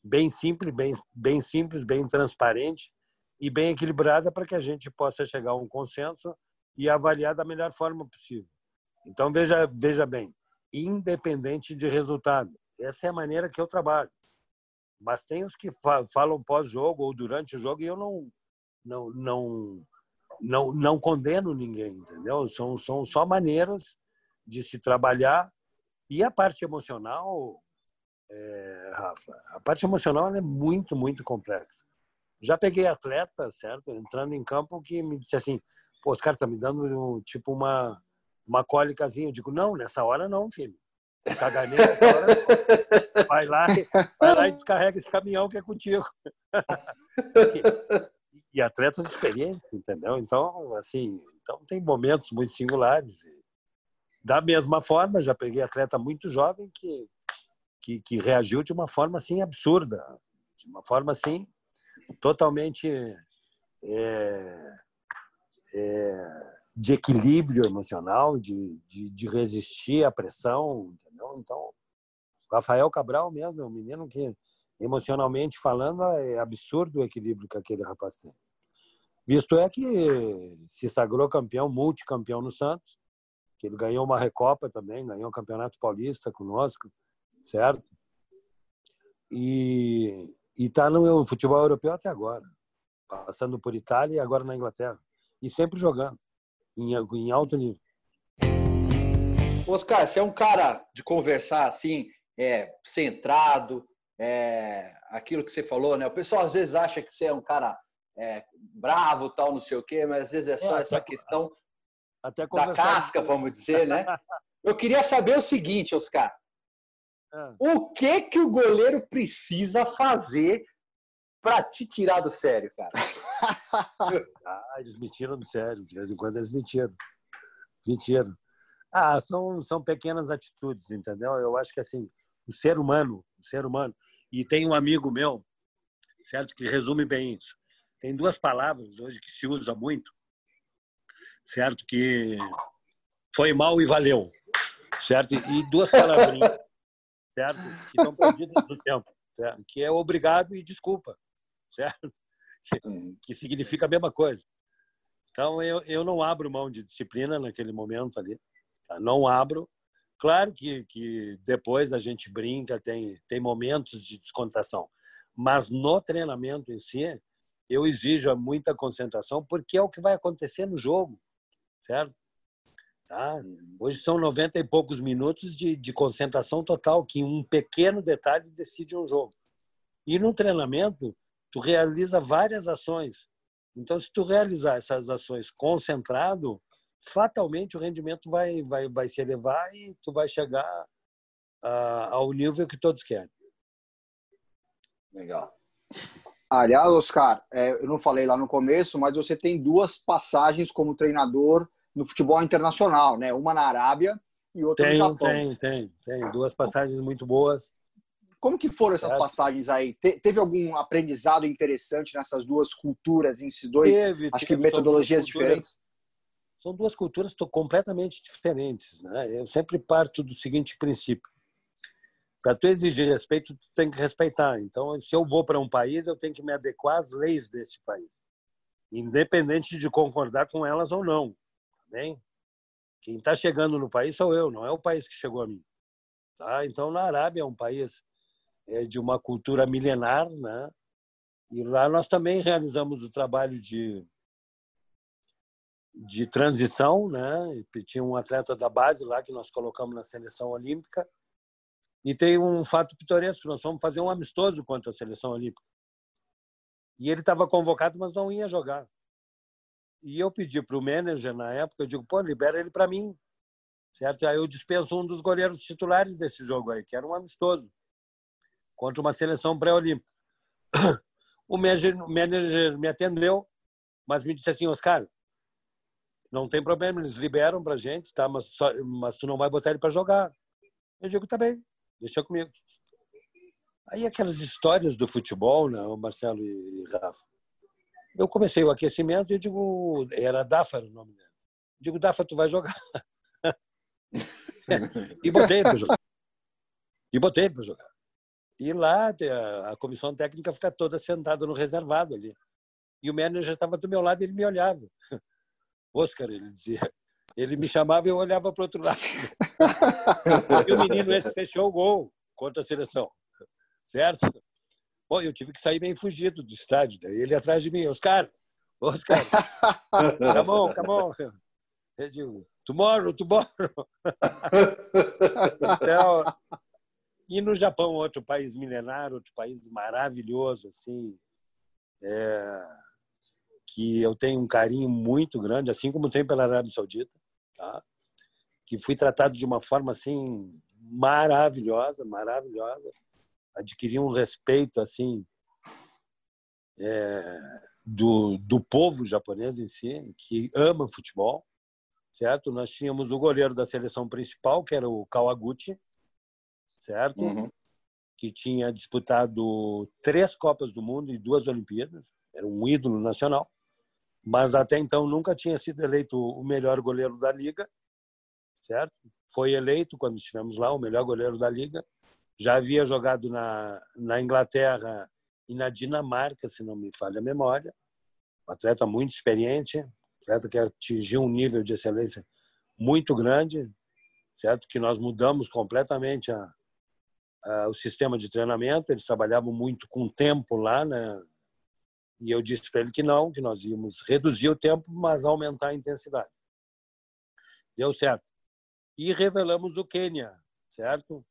bem simples, bem, bem simples, bem transparente e bem equilibrada para que a gente possa chegar a um consenso e avaliar da melhor forma possível. Então veja, veja bem, independente de resultado, essa é a maneira que eu trabalho. Mas tem os que falam pós-jogo ou durante o jogo e eu não, não, não, não, não condeno ninguém, entendeu? São, são só maneiras de se trabalhar e a parte emocional, é, Rafa, a parte emocional é muito, muito complexa. Já peguei atleta, certo, entrando em campo que me disse assim, pô, os caras estão me dando tipo uma uma cólicazinha. Eu digo, não, nessa hora não, filho. Caganeira, vai lá, vai lá e descarrega esse caminhão que é contigo. e atletas experientes, entendeu? Então, assim, então tem momentos muito singulares. Da mesma forma, já peguei atleta muito jovem que, que, que reagiu de uma forma assim absurda, de uma forma assim totalmente é, é, de equilíbrio emocional, de, de, de, resistir à pressão, entendeu? Então, Rafael Cabral mesmo é um menino que, emocionalmente falando, é absurdo o equilíbrio que aquele rapaz tem. Visto é que se sagrou campeão, multicampeão no Santos, que ele ganhou uma Recopa também, ganhou o Campeonato Paulista conosco, certo? E está no futebol europeu até agora, passando por Itália e agora na Inglaterra. E sempre jogando em, em alto nível. Oscar, você é um cara de conversar assim, é, centrado, é, aquilo que você falou, né? O pessoal às vezes acha que você é um cara é, bravo, tal, não sei o quê, mas às vezes é só é, essa até, questão até da casca, vamos dizer, né? Eu queria saber o seguinte, Oscar. Ah. O que que o goleiro precisa fazer para te tirar do sério, cara? ah, eles me tiram do sério. De vez em quando eles me tiram. Me tiram. Ah, são, são pequenas atitudes, entendeu? Eu acho que assim, o ser humano, o ser humano. E tem um amigo meu, certo, que resume bem isso. Tem duas palavras hoje que se usa muito, certo, que foi mal e valeu, certo? E duas palavrinhas, certo, que estão perdidas no tempo, certo? que é obrigado e desculpa, certo? que significa a mesma coisa. Então, eu, eu não abro mão de disciplina naquele momento ali. Tá? Não abro. Claro que, que depois a gente brinca, tem, tem momentos de descontração. Mas no treinamento em si, eu exijo muita concentração, porque é o que vai acontecer no jogo, certo? Tá? Hoje são 90 e poucos minutos de, de concentração total, que um pequeno detalhe decide um jogo. E no treinamento, tu realiza várias ações. Então, se tu realizar essas ações concentrado, fatalmente o rendimento vai, vai, vai se elevar e tu vai chegar uh, ao nível que todos querem. Legal. Aliás, Oscar, é, eu não falei lá no começo, mas você tem duas passagens como treinador no futebol internacional, né? Uma na Arábia e outra tem, no Japão. Tem, tem, tem. Duas passagens muito boas. Como que foram essas passagens aí? Te, teve algum aprendizado interessante nessas duas culturas, esses dois, teve, acho teve, que metodologias diferentes? São duas culturas completamente diferentes. Né? Eu sempre parto do seguinte princípio. Para tu exigir respeito, tu tem que respeitar. Então, se eu vou para um país, eu tenho que me adequar às leis desse país. Independente de concordar com elas ou não. Tá Quem está chegando no país sou eu, não é o país que chegou a mim. Tá? Então, na Arábia é um país é de uma cultura milenar, né? E lá nós também realizamos o trabalho de de transição, né? Tinha um atleta da base lá que nós colocamos na seleção olímpica. E tem um fato pitoresco, nós fomos fazer um amistoso contra a seleção olímpica. E ele estava convocado, mas não ia jogar. E eu pedi para o manager na época, eu digo, pô, libera ele para mim. Certo? Aí eu dispenso um dos goleiros titulares desse jogo aí, que era um amistoso contra uma seleção pré-olímpica. O manager, me atendeu, mas me disse assim, Oscar, não tem problema, eles liberam pra gente, tá? Mas, só, mas tu não vai botar ele para jogar. Eu digo, tá bem, deixa comigo. Aí aquelas histórias do futebol, né, Marcelo e Rafa. Eu comecei o aquecimento e eu digo, era Dafa o nome dele. Eu digo, Dafa, tu vai jogar. e botei pra jogar. E botei para jogar. E lá a comissão técnica fica toda sentada no reservado ali. E o manager estava do meu lado e ele me olhava. Oscar, ele dizia. Ele me chamava e eu olhava para o outro lado. e o menino esse fechou o gol contra a seleção. Certo? Bom, eu tive que sair bem fugido do estádio. Daí ele atrás de mim, Oscar, Oscar, come on, come on. Eu digo, tomorrow, tomorrow. então, e no Japão, outro país milenar, outro país maravilhoso, assim, é, que eu tenho um carinho muito grande, assim como tenho pela Arábia Saudita, tá? que fui tratado de uma forma assim maravilhosa, maravilhosa, adquiri um respeito assim é, do, do povo japonês em si, que ama futebol, certo? Nós tínhamos o goleiro da seleção principal, que era o Kawaguchi, certo? Uhum. Que tinha disputado três Copas do Mundo e duas Olimpíadas, era um ídolo nacional, mas até então nunca tinha sido eleito o melhor goleiro da liga, certo? Foi eleito quando estivemos lá o melhor goleiro da liga. Já havia jogado na na Inglaterra e na Dinamarca, se não me falha a memória. Um atleta muito experiente, atleta que atingiu um nível de excelência muito grande, certo? Que nós mudamos completamente a, a, o sistema de treinamento. Eles trabalhavam muito com tempo lá, né? E eu disse para ele que não, que nós íamos reduzir o tempo, mas aumentar a intensidade. Deu certo. E revelamos o Quênia, certo?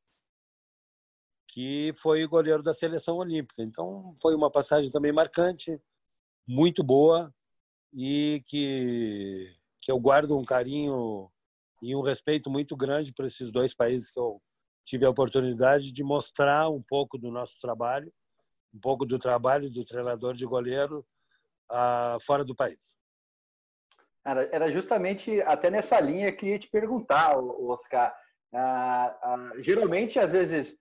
Que foi goleiro da seleção olímpica. Então, foi uma passagem também marcante, muito boa e que, que eu guardo um carinho e um respeito muito grande por esses dois países que eu tive a oportunidade de mostrar um pouco do nosso trabalho um pouco do trabalho do treinador de goleiro uh, fora do país. Era, justamente até nessa linha que ia te perguntar, Oscar. Uh, uh, geralmente, às vezes,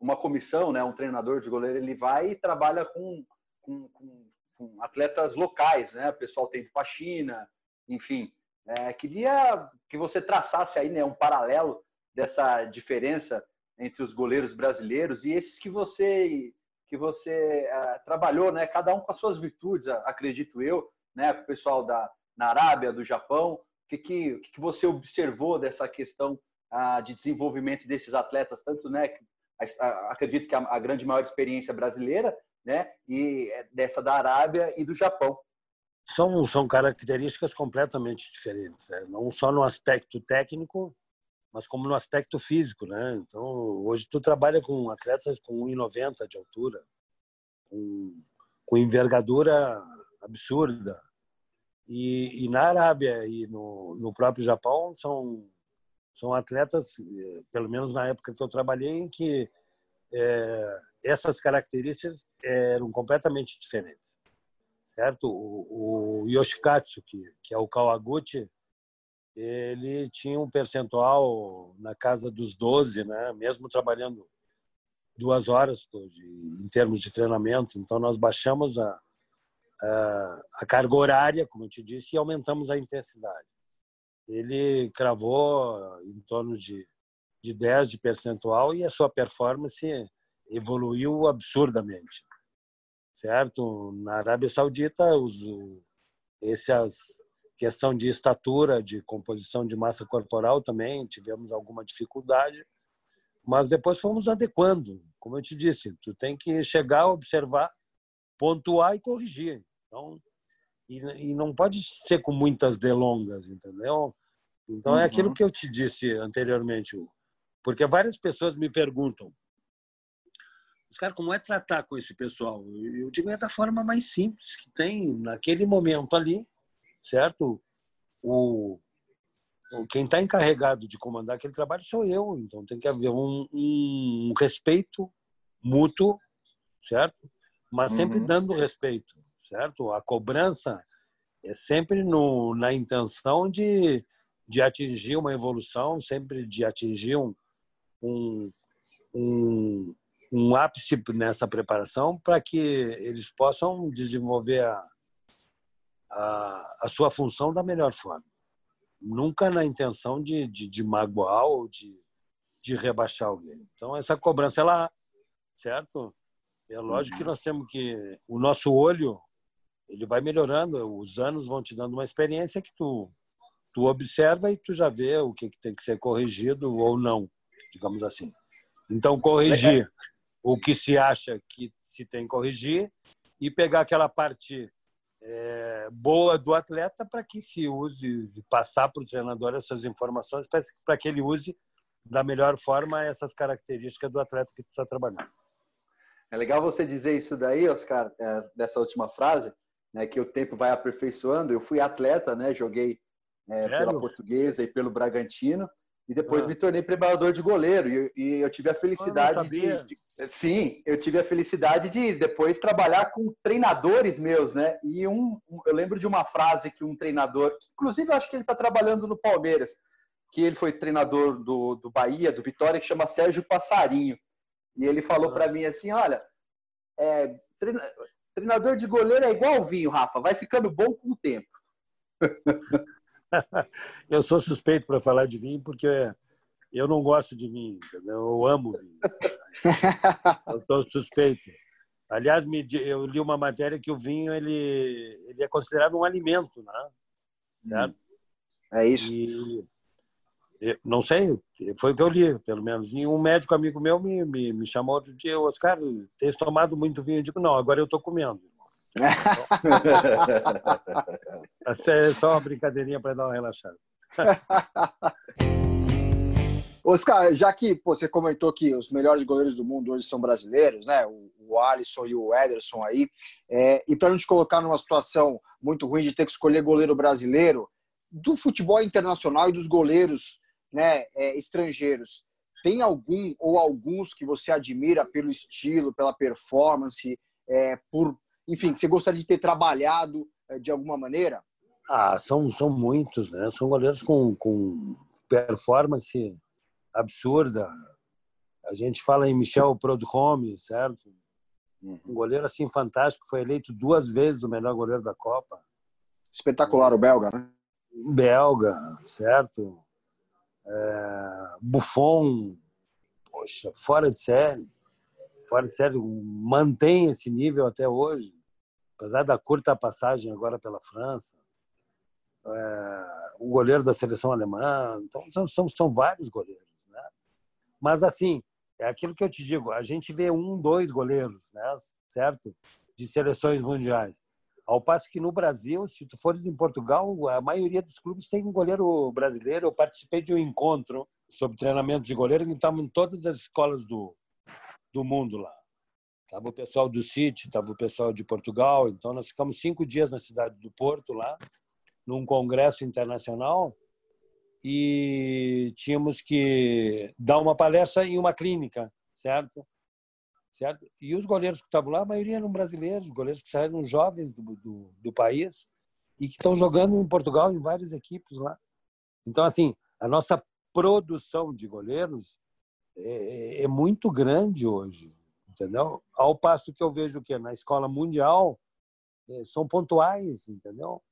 uma comissão, né, um treinador de goleiro, ele vai e trabalha com, com, com, com atletas locais, né? O pessoal tem de faxina, enfim. É, queria que você traçasse aí né, um paralelo dessa diferença entre os goleiros brasileiros e esses que você que você uh, trabalhou, né? Cada um com as suas virtudes, acredito eu, né? O pessoal da na Arábia, do Japão, o que que, que você observou dessa questão uh, de desenvolvimento desses atletas, tanto, né? acredito que a, a, grande maior experiência brasileira, né? E é dessa da Arábia e do Japão. São são características completamente diferentes, né? não só no aspecto técnico, mas como no aspecto físico, né? Então, hoje tu trabalha com atletas com 1,90 de altura, com, com envergadura absurda. E, e, na Arábia e no, no próprio Japão são são atletas, eh, pelo menos na época que eu trabalhei, em que é, essas características eram completamente diferentes, certo? O, o Yoshikatsu, que, que é o Kawaguchi, ele tinha um percentual na casa dos 12, né? mesmo trabalhando duas horas em termos de treinamento. Então, nós baixamos a, a, a carga horária, como eu te disse, e aumentamos a intensidade. Ele cravou em torno de, de 10 de percentual e a sua performance evoluiu absurdamente. Certo? Na Arábia Saudita, os, essas Questão de estatura, de composição de massa corporal também tivemos alguma dificuldade, mas depois fomos adequando. Como eu te disse, tu tem que chegar, observar, pontuar e corrigir. Então, e, e não pode ser com muitas delongas, entendeu? Então é aquilo uhum. que eu te disse anteriormente, porque várias pessoas me perguntam, os caras, como é tratar com esse pessoal? Eu digo, é da forma mais simples que tem, naquele momento ali, certo? O, quem está encarregado de comandar aquele trabalho sou eu, então tem que haver um, um respeito mútuo, certo? Mas sempre uhum. dando respeito, certo? A cobrança é sempre no, na intenção de, de atingir uma evolução, sempre de atingir um, um, um, um ápice nessa preparação para que eles possam desenvolver a, a, a sua função da melhor forma. Nunca na intenção de, de, de magoar ou de, de rebaixar alguém. Então, essa cobrança é lá, certo? É lógico que nós temos que. O nosso olho ele vai melhorando, os anos vão te dando uma experiência que tu, tu observa e tu já vê o que, que tem que ser corrigido ou não, digamos assim. Então, corrigir o que se acha que se tem que corrigir e pegar aquela parte é, boa do atleta para que se use, passar para o treinador essas informações, para que ele use da melhor forma essas características do atleta que está trabalhando. É legal você dizer isso daí, Oscar, é, dessa última frase, né, que o tempo vai aperfeiçoando. Eu fui atleta, né, joguei é, pela Portuguesa e pelo Bragantino, e depois ah. me tornei preparador de goleiro. E, e eu tive a felicidade de, de, Sim, eu tive a felicidade de depois trabalhar com treinadores meus, né? E um, eu lembro de uma frase que um treinador, que inclusive eu acho que ele está trabalhando no Palmeiras, que ele foi treinador do, do Bahia, do Vitória, que chama Sérgio Passarinho. E ele falou para mim assim: olha, é, treina, treinador de goleiro é igual vinho, Rafa, vai ficando bom com o tempo. eu sou suspeito para falar de vinho porque eu não gosto de vinho, entendeu? eu amo vinho. Eu estou suspeito. Aliás, eu li uma matéria que o vinho ele, ele é considerado um alimento, né? Certo? É isso. E não sei, foi o que eu li, pelo menos. E um médico amigo meu me, me, me chamou outro dia, Oscar, tens tomado muito vinho? Eu digo, não, agora eu estou comendo. É só uma brincadeirinha para dar uma relaxada. Oscar, já que pô, você comentou que os melhores goleiros do mundo hoje são brasileiros, né? O, o Alisson e o Ederson aí. É, e para não te colocar numa situação muito ruim de ter que escolher goleiro brasileiro, do futebol internacional e dos goleiros né, é, estrangeiros, tem algum ou alguns que você admira pelo estilo, pela performance, é, por, enfim, que você gostaria de ter trabalhado é, de alguma maneira? Ah, são, são muitos, né? São goleiros com, com performance absurda. A gente fala em Michel Prodhome, certo? Um goleiro assim fantástico, foi eleito duas vezes o melhor goleiro da Copa. Espetacular o belga, né? Belga, certo? é, Buffon, poxa, fora de série, fora de série, mantém esse nível até hoje, apesar da curta passagem agora pela França. É, o goleiro da seleção alemã, então são, são, são vários goleiros, né? Mas assim, é aquilo que eu te digo, a gente vê um, dois goleiros, né? Certo? De seleções mundiais. Ao passo que no Brasil, se tu fores em Portugal, a maioria dos clubes tem um goleiro brasileiro. Eu participei de um encontro sobre treinamento de goleiro que estavam em todas as escolas do, do mundo lá. Tava o pessoal do City, tava o pessoal de Portugal. Então nós ficamos cinco dias na cidade do Porto lá, num congresso internacional e tínhamos que dar uma palestra em uma clínica, certo? certo? E os goleiros que estavam lá, a maioria eram brasileiros, goleiros que saíram jovens do, do, do país e que estão jogando em Portugal em várias equipes lá. Então, assim, a nossa produção de goleiros é, é muito grande hoje, entendeu? Ao passo que eu vejo que na escola mundial é, são pontuais, entendeu?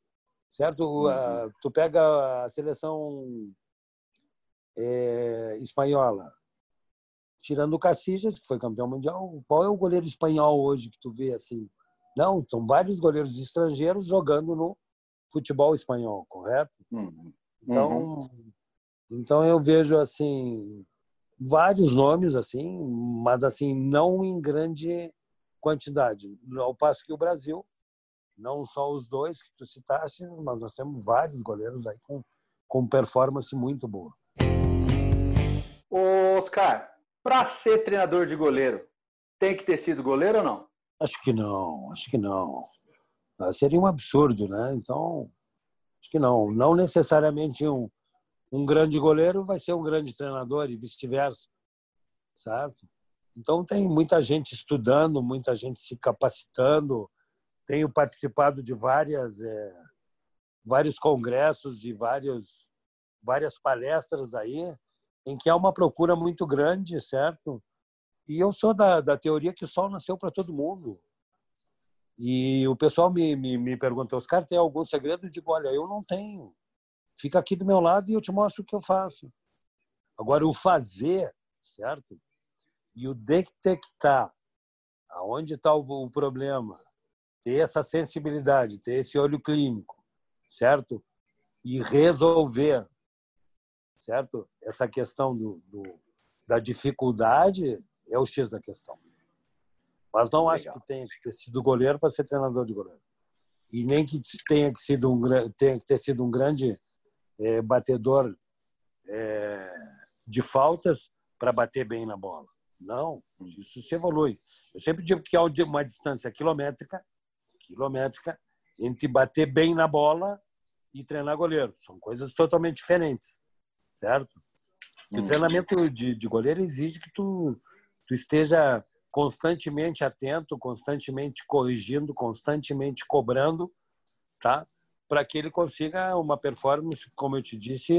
Certo? Uhum. tu pega a seleção é, espanhola, tirando o Casillas, que foi campeão mundial, qual é o goleiro espanhol hoje que tu vê assim? Não, são vários goleiros estrangeiros jogando no futebol espanhol, correto? Uhum. Então, uhum. então eu vejo assim vários nomes assim, mas assim não em grande quantidade. Ao passo que o Brasil, não só os dois que tu citaste, mas nós temos vários goleiros aí com, com performance muito boa. Oscar, para ser treinador de goleiro, tem que ter sido goleiro ou não? Acho que não, acho que não. Ah, seria um absurdo, né? Então, acho que não. Não necessariamente um, um grande goleiro vai ser um grande treinador e vice-versa, certo? Então, tem muita gente estudando, muita gente se capacitando. Tenho participado de várias, é, vários congressos e vários, várias palestras aí em que há uma procura muito grande, certo? E eu sou da, da teoria que o sol nasceu para todo mundo. E o pessoal me, me, me pergunta, Oscar, tem algum segredo? Eu digo, olha, eu não tenho. Fica aqui do meu lado e eu te mostro o que eu faço. Agora, o fazer, certo? E o detectar aonde está o problema, ter essa sensibilidade, ter esse olho clínico, certo? E resolver, certo? Essa questão do, do da dificuldade é o X da questão. Mas não acho que tenha que ter sido goleiro para ser treinador de goleiro. E nem que tenha que, sido um, tenha que ter sido um grande é, batedor é, de faltas para bater bem na bola. Não, isso se evolui. Eu sempre digo que há uma distância quilométrica, quilométrica entre bater bem na bola e treinar goleiro. São coisas totalmente diferentes, certo? O hum. treinamento de, de goleiro exige que tu, tu esteja constantemente atento, constantemente corrigindo, constantemente cobrando, tá? Para que ele consiga uma performance, como eu te disse,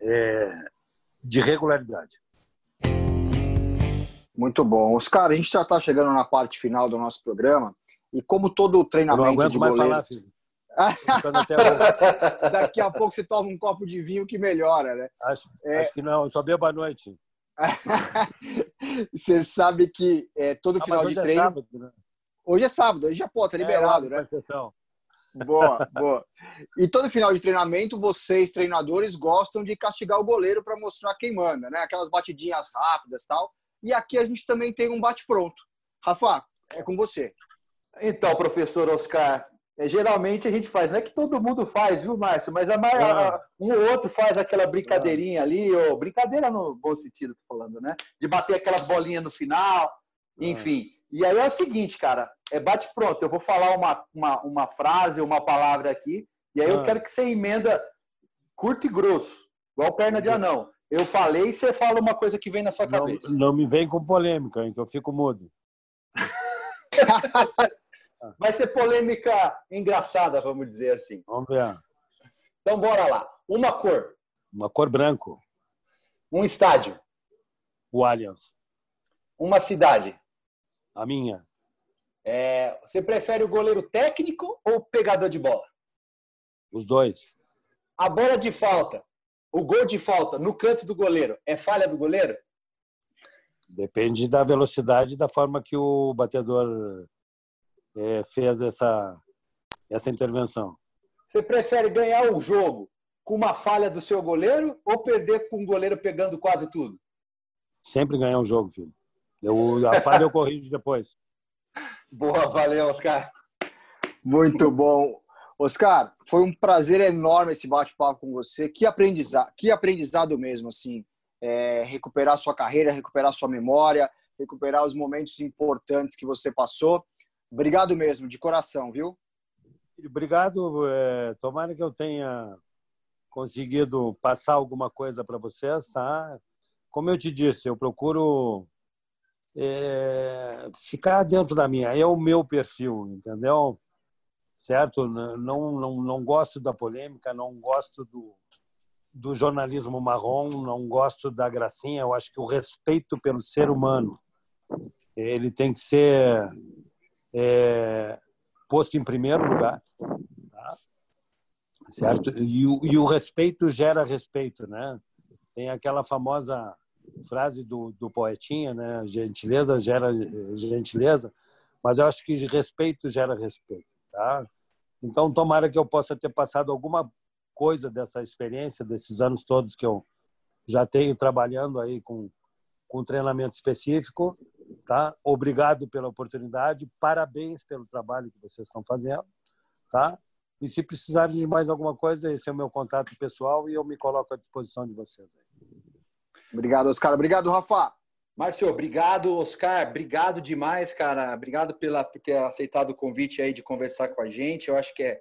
é, de regularidade. Muito bom. Oscar, a gente já está chegando na parte final do nosso programa e como todo treinamento eu não aguento de goleiro... mais falar, filho. Daqui a pouco você toma um copo de vinho que melhora, né? Acho, é... acho que não, só bebo à noite. Você sabe que é, todo ah, final de é treino. É sábado, né? Hoje é sábado, hoje já pode, tá é, liberado, né? Boa, boa. E todo final de treinamento, vocês, treinadores, gostam de castigar o goleiro para mostrar quem manda, né? Aquelas batidinhas rápidas tal. E aqui a gente também tem um bate-pronto. Rafa, é com você. Então, professor Oscar, é, geralmente a gente faz, não é que todo mundo faz, viu, Márcio? Mas a maior, um ou outro faz aquela brincadeirinha ali, ou brincadeira no bom sentido, tô falando, né? De bater aquelas bolinhas no final, enfim. E aí é o seguinte, cara, é bate pronto. Eu vou falar uma, uma, uma frase, uma palavra aqui, e aí eu quero que você emenda curto e grosso, igual perna de anão. Eu falei e você fala uma coisa que vem na sua cabeça. Não, não me vem com polêmica, hein, que eu fico mudo. Vai ser polêmica engraçada, vamos dizer assim. Vamos ver. Então, bora lá. Uma cor. Uma cor branco. Um estádio. O Allianz. Uma cidade. A minha. É, você prefere o goleiro técnico ou o pegador de bola? Os dois. A bola de falta, o gol de falta no canto do goleiro, é falha do goleiro? Depende da velocidade e da forma que o batedor é, fez essa, essa intervenção. Você prefere ganhar o jogo com uma falha do seu goleiro ou perder com o goleiro pegando quase tudo? Sempre ganhar um jogo, filho. Eu, a falha eu corrijo depois. Boa, valeu, Oscar. Muito bom. Oscar, foi um prazer enorme esse bate-papo com você. Que aprendizado, que aprendizado mesmo, assim. É, recuperar sua carreira, recuperar sua memória, recuperar os momentos importantes que você passou. Obrigado mesmo, de coração, viu? Obrigado. É, tomara que eu tenha conseguido passar alguma coisa para vocês, tá? Como eu te disse, eu procuro é, ficar dentro da minha. É o meu perfil, entendeu? Certo? Não, não, não gosto da polêmica, não gosto do, do jornalismo marrom, não gosto da gracinha. Eu acho que o respeito pelo ser humano ele tem que ser é, posto em primeiro lugar, tá? certo? E e o, respeito gera respeito, né? Tem aquela famosa frase do, do poetinha, né? Gentileza gera gentileza, mas eu acho que respeito gera respeito, tá? Então, tomara que eu possa ter passado alguma coisa dessa experiência, desses anos todos que eu já tenho trabalhando aí com, com treinamento específico, tá? Obrigado pela oportunidade, parabéns pelo trabalho que vocês estão fazendo, tá? E se precisarem de mais alguma coisa, esse é o meu contato pessoal e eu me coloco à disposição de vocês. Obrigado, Oscar. Obrigado, Rafa. Márcio, obrigado, Oscar. Obrigado demais, cara. Obrigado pela, por ter aceitado o convite aí de conversar com a gente. Eu acho que é,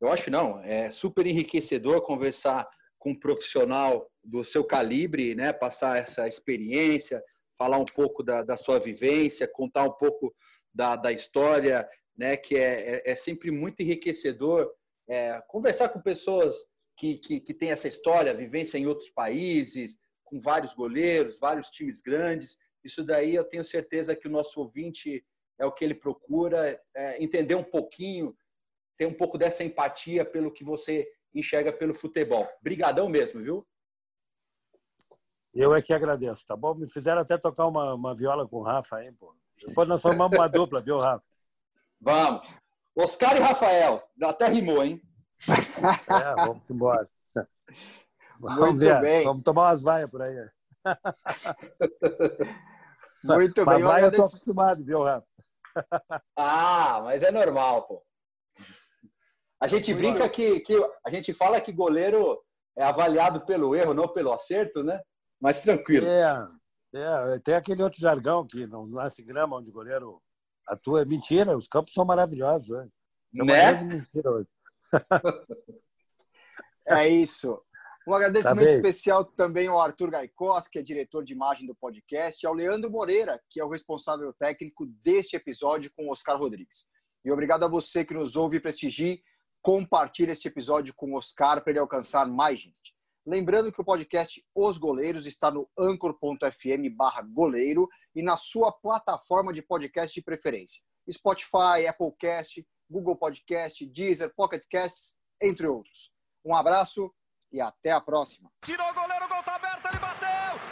eu acho não, é super enriquecedor conversar com um profissional do seu calibre, né? Passar essa experiência, falar um pouco da, da sua vivência, contar um pouco da, da história, né? Que é, é, é sempre muito enriquecedor é, conversar com pessoas que, que, que têm essa história, vivência em outros países, com vários goleiros, vários times grandes. Isso daí eu tenho certeza que o nosso ouvinte é o que ele procura, é, entender um pouquinho, ter um pouco dessa empatia pelo que você enxerga pelo futebol. Brigadão mesmo, viu? Eu é que agradeço, tá bom? Me fizeram até tocar uma, uma viola com o Rafa, hein, pô. Depois nós formamos uma dupla, viu, Rafa? Vamos. Oscar e Rafael. Até rimou, hein? É, vamos embora. Vamos Muito ver. bem. Vamos tomar umas vaias por aí. Muito Mas bem. vaia eu tô agradeço- acostumado, viu, Rafa? Ah, mas é normal, pô. A gente Muito brinca que, que a gente fala que goleiro é avaliado pelo erro, não pelo acerto, né? Mas tranquilo. É, é, tem aquele outro jargão que não nasce grama onde o goleiro atua. É mentira, os campos são maravilhosos. Né? É Né? mentira hoje. É isso. Um agradecimento Tá especial também ao Arthur Gaicós, que é diretor de imagem do podcast, e ao Leandro Moreira, que é o responsável técnico deste episódio com o Oscar Rodrigues. E obrigado a você que nos ouve e prestigie. Compartilhe este episódio com o Oscar para ele alcançar mais gente. Lembrando que o podcast Os Goleiros está no anchor.fm barra goleiro e na sua plataforma de podcast de preferência. Spotify, Applecast, Google Podcast, Deezer, Pocket Casts, entre outros. Um abraço e até a próxima. Tirou o goleiro, o gol tá aberto, ele bateu!